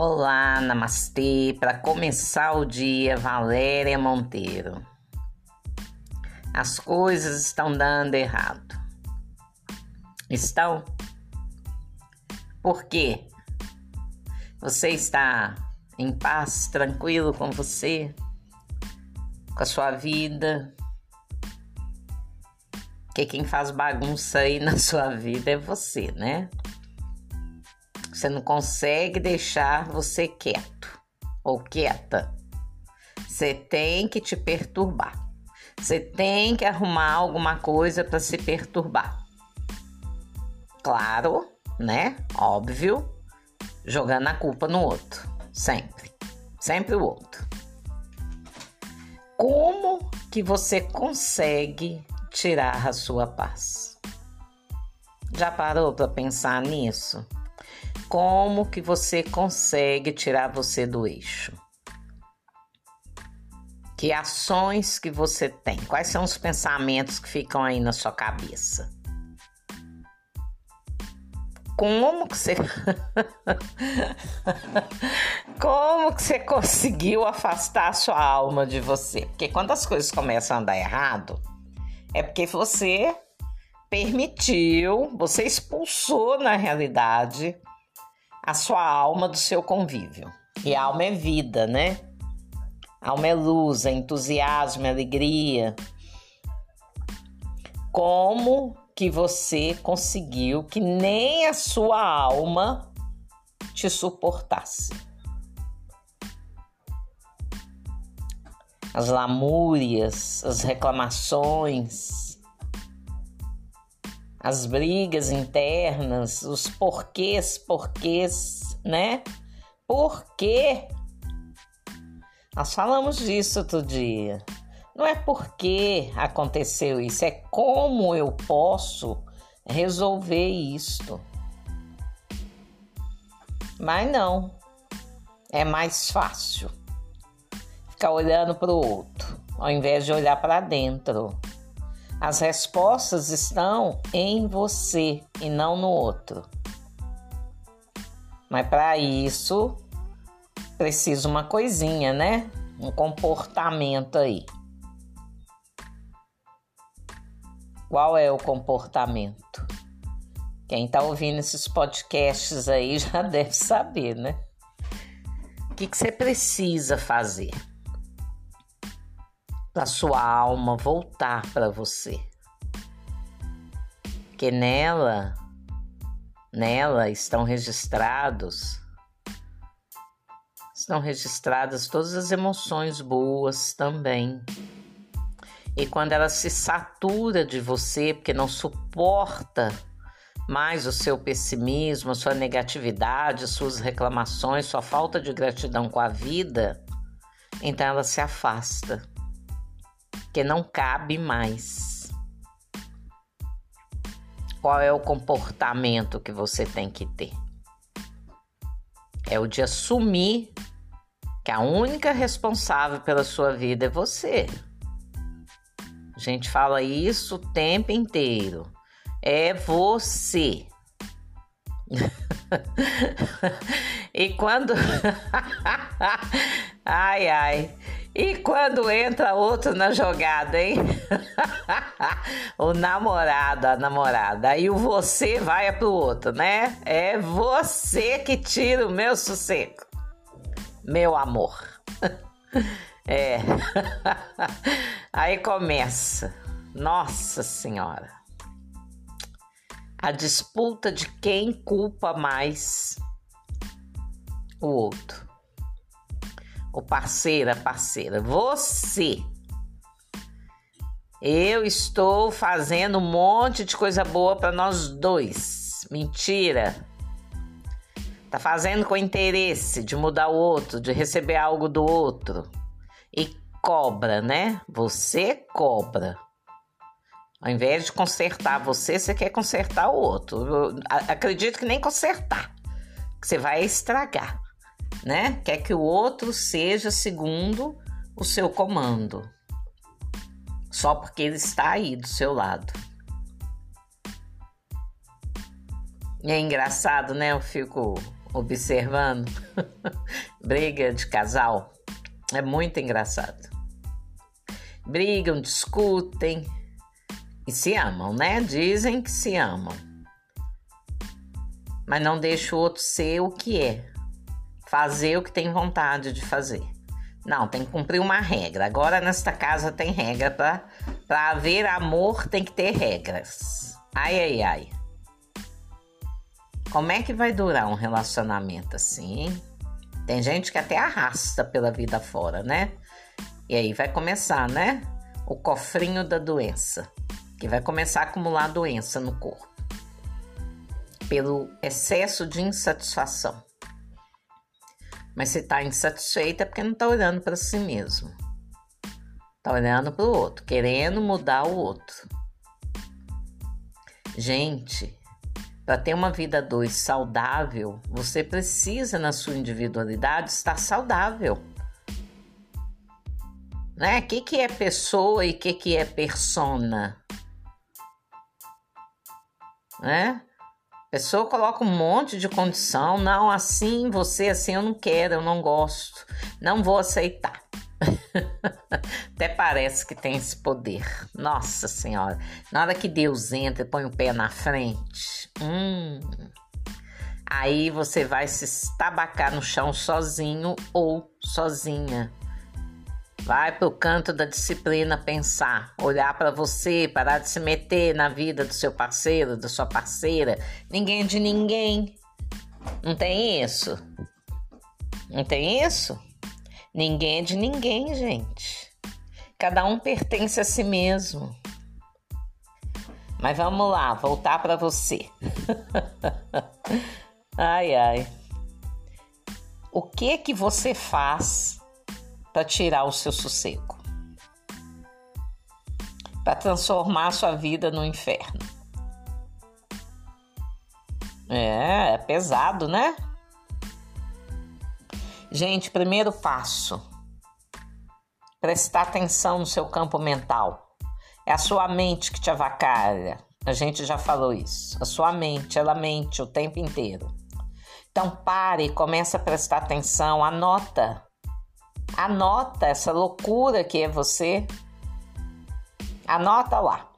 Olá, namastê. Para começar o dia, Valéria Monteiro. As coisas estão dando errado. Estão? Por quê? Você está em paz, tranquilo com você, com a sua vida? Que quem faz bagunça aí na sua vida é você, né? Você não consegue deixar você quieto ou quieta. Você tem que te perturbar. Você tem que arrumar alguma coisa para se perturbar. Claro, né? Óbvio, jogando a culpa no outro. Sempre. Sempre o outro. Como que você consegue tirar a sua paz? Já parou para pensar nisso? Como que você consegue tirar você do eixo? Que ações que você tem? Quais são os pensamentos que ficam aí na sua cabeça? Como que você Como que você conseguiu afastar a sua alma de você? Porque quando as coisas começam a andar errado, é porque você permitiu, você expulsou na realidade a sua alma do seu convívio. E alma é vida, né? Alma é luz, é entusiasmo, é alegria. Como que você conseguiu que nem a sua alma te suportasse? As lamúrias, as reclamações, as brigas internas, os porquês, porquês, né? Por quê? Nós falamos disso outro dia. Não é porque aconteceu isso, é como eu posso resolver isto. Mas não, é mais fácil ficar olhando para o outro, ao invés de olhar para dentro. As respostas estão em você e não no outro. Mas para isso precisa uma coisinha, né? Um comportamento aí. Qual é o comportamento? Quem está ouvindo esses podcasts aí já deve saber, né? O que, que você precisa fazer? Para sua alma voltar para você. Que nela, nela estão registrados estão registradas todas as emoções boas também. E quando ela se satura de você, porque não suporta mais o seu pessimismo, a sua negatividade, suas reclamações, sua falta de gratidão com a vida, então ela se afasta que não cabe mais. Qual é o comportamento que você tem que ter? É o de assumir que a única responsável pela sua vida é você. A gente fala isso o tempo inteiro. É você. e quando. ai, ai. E quando entra outro na jogada, hein? o namorado, a namorada. Aí o você vai pro outro, né? É você que tira o meu sossego. Meu amor. é. Aí começa. Nossa Senhora. A disputa de quem culpa mais o outro o parceira, parceira, você. Eu estou fazendo um monte de coisa boa para nós dois. Mentira. Tá fazendo com interesse de mudar o outro, de receber algo do outro. E cobra, né? Você cobra. Ao invés de consertar você, você quer consertar o outro. Eu acredito que nem consertar, que você vai estragar né? Quer que o outro seja segundo o seu comando, só porque ele está aí do seu lado. E é engraçado, né? Eu fico observando briga de casal. É muito engraçado. Brigam, discutem e se amam, né? Dizem que se amam. Mas não deixa o outro ser o que é. Fazer o que tem vontade de fazer. Não, tem que cumprir uma regra. Agora nesta casa tem regra para para haver amor tem que ter regras. Ai ai ai. Como é que vai durar um relacionamento assim? Tem gente que até arrasta pela vida fora, né? E aí vai começar, né? O cofrinho da doença, que vai começar a acumular doença no corpo pelo excesso de insatisfação. Mas se está insatisfeita é porque não está olhando para si mesmo. Está olhando para o outro, querendo mudar o outro. Gente, para ter uma vida dois saudável, você precisa, na sua individualidade, estar saudável. Né? O que, que é pessoa e o que, que é persona? Né? Pessoa coloca um monte de condição, não assim, você assim, eu não quero, eu não gosto, não vou aceitar. Até parece que tem esse poder. Nossa Senhora. Na hora que Deus entra e põe o pé na frente, hum, aí você vai se estabacar no chão sozinho ou sozinha. Vai pro canto da disciplina pensar, olhar para você, parar de se meter na vida do seu parceiro, da sua parceira. Ninguém é de ninguém. Não tem isso? Não tem isso? Ninguém é de ninguém, gente. Cada um pertence a si mesmo. Mas vamos lá, voltar para você. ai, ai. O que que você faz para tirar o seu sossego? Para transformar sua vida no inferno? É, é pesado, né? Gente, primeiro passo: prestar atenção no seu campo mental. É a sua mente que te avacalha. A gente já falou isso. A sua mente, ela mente o tempo inteiro. Então pare comece a prestar atenção, anota. Anota essa loucura que é você. Anota lá.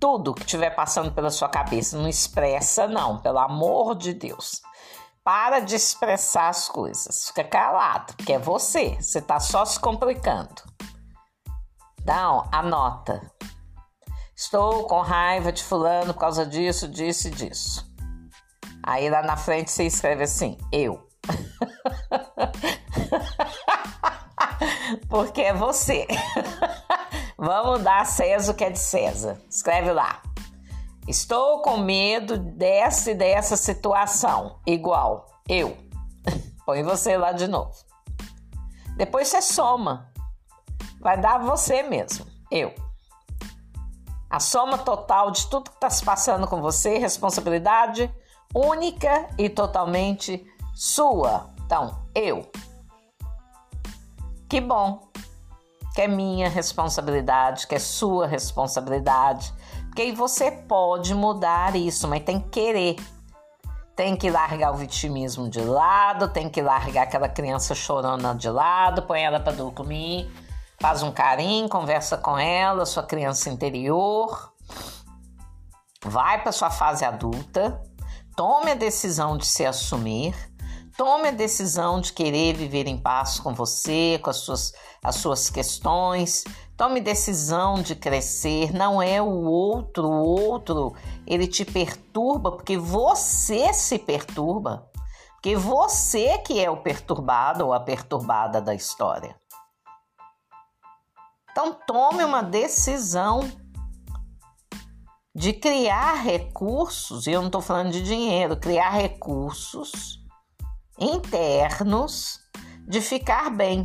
Tudo que estiver passando pela sua cabeça, não expressa não, pelo amor de Deus. Para de expressar as coisas. Fica calado, porque é você. Você está só se complicando. Então, anota. Estou com raiva de fulano por causa disso, disso e disso. Aí lá na frente você escreve assim, eu. Porque é você. Vamos dar a César o que é de César. Escreve lá. Estou com medo dessa e dessa situação. Igual, eu. Põe você lá de novo. Depois você soma. Vai dar você mesmo, eu. A soma total de tudo que está se passando com você, responsabilidade única e totalmente sua. Então, eu. Que bom que é minha responsabilidade, que é sua responsabilidade porque aí você pode mudar isso, mas tem que querer. Tem que largar o vitimismo de lado, tem que largar aquela criança chorando de lado, põe ela para dormir, faz um carinho, conversa com ela, sua criança interior. Vai para sua fase adulta, tome a decisão de se assumir, tome a decisão de querer viver em paz com você, com as suas, as suas questões, Tome decisão de crescer, não é o outro, o outro, ele te perturba porque você se perturba. Porque você que é o perturbado ou a perturbada da história. Então tome uma decisão de criar recursos, e eu não estou falando de dinheiro, criar recursos internos de ficar bem.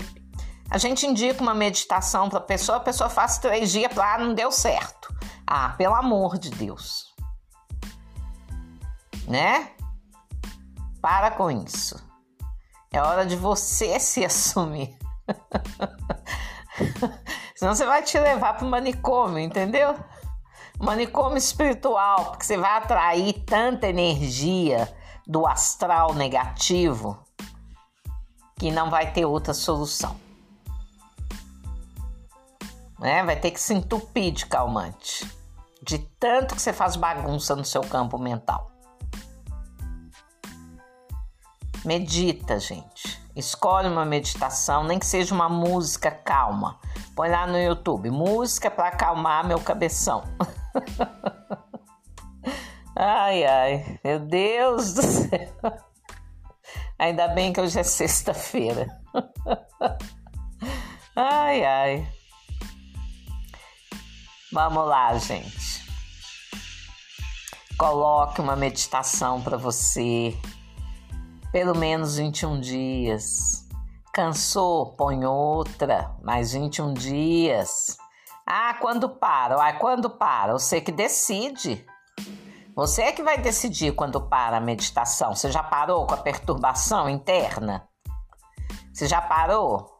A gente indica uma meditação para a pessoa, a pessoa faz três dias ah, não deu certo. Ah, pelo amor de Deus. Né? Para com isso. É hora de você se assumir. Senão você vai te levar para o manicômio, entendeu? Manicômio espiritual, porque você vai atrair tanta energia do astral negativo que não vai ter outra solução. Né? Vai ter que se entupir de calmante, de tanto que você faz bagunça no seu campo mental. Medita, gente. Escolhe uma meditação, nem que seja uma música calma. Põe lá no YouTube, música para acalmar meu cabeção. ai, ai, meu Deus do céu. Ainda bem que hoje é sexta-feira. ai, ai. Vamos lá, gente. Coloque uma meditação para você pelo menos 21 dias. Cansou? Põe outra, mais 21 dias. Ah, quando para? Ah, quando para? Você que decide. Você é que vai decidir quando para a meditação. Você já parou com a perturbação interna? Você já parou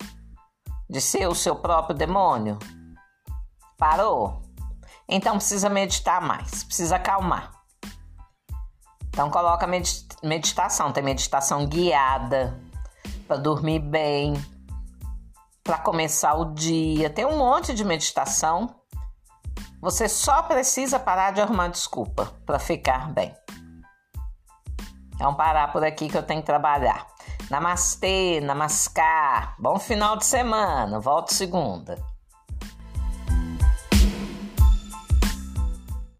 de ser o seu próprio demônio? Parou? Então precisa meditar mais, precisa acalmar. Então coloca meditação, tem meditação guiada para dormir bem, para começar o dia, tem um monte de meditação. Você só precisa parar de arrumar desculpa para ficar bem. Então parar por aqui que eu tenho que trabalhar. Namastê, namaskar. Bom final de semana. Volto segunda.